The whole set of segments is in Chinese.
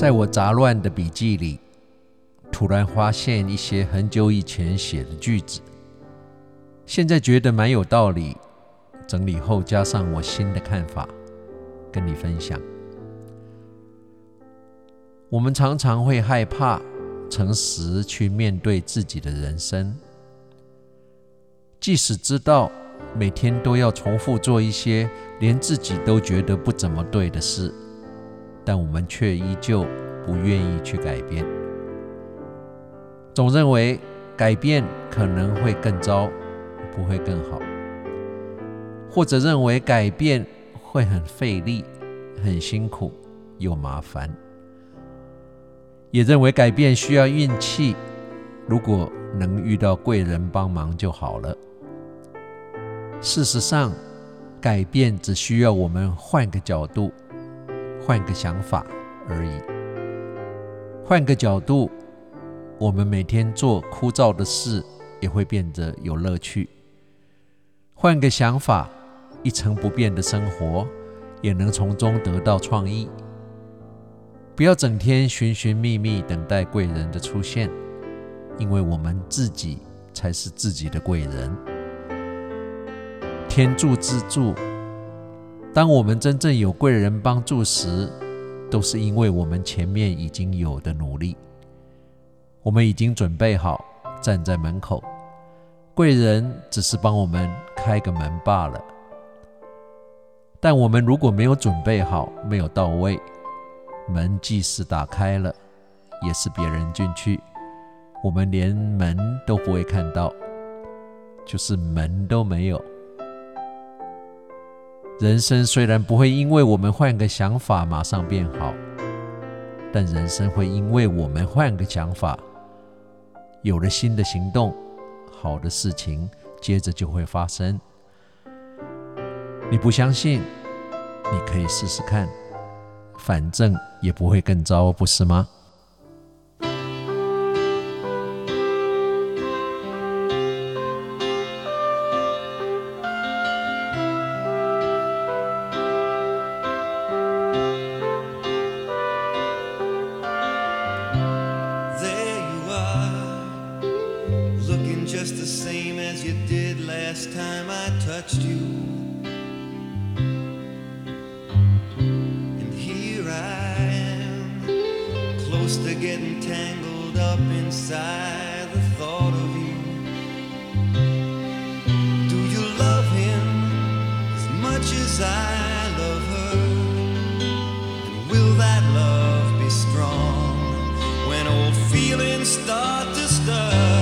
在我杂乱的笔记里，突然发现一些很久以前写的句子，现在觉得蛮有道理。整理后加上我新的看法，跟你分享。我们常常会害怕诚实去面对自己的人生，即使知道每天都要重复做一些连自己都觉得不怎么对的事，但我们却依旧不愿意去改变，总认为改变可能会更糟，不会更好。或者认为改变会很费力、很辛苦又麻烦，也认为改变需要运气，如果能遇到贵人帮忙就好了。事实上，改变只需要我们换个角度、换个想法而已。换个角度，我们每天做枯燥的事也会变得有乐趣。换个想法。一成不变的生活，也能从中得到创意。不要整天寻寻觅觅等待贵人的出现，因为我们自己才是自己的贵人。天助自助。当我们真正有贵人帮助时，都是因为我们前面已经有的努力。我们已经准备好站在门口，贵人只是帮我们开个门罢了。但我们如果没有准备好，没有到位，门即使打开了，也是别人进去，我们连门都不会看到，就是门都没有。人生虽然不会因为我们换个想法马上变好，但人生会因为我们换个想法，有了新的行动，好的事情接着就会发生。你不相信，你可以试试看，反正也不会更糟，不是吗 getting tangled up inside the thought of you. Do you love him as much as I love her? And will that love be strong when old feelings start to stir?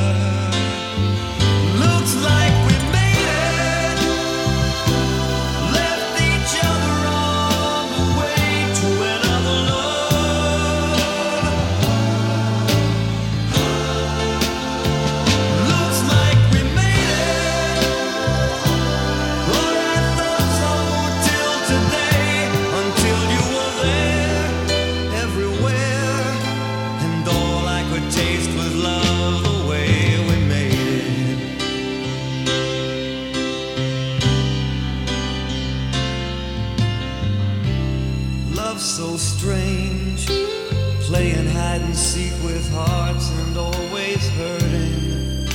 Playing hide and seek with hearts and always hurting.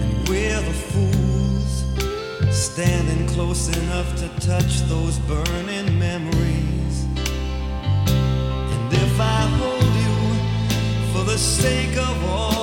And we're the fools, standing close enough to touch those burning memories. And if I hold you for the sake of all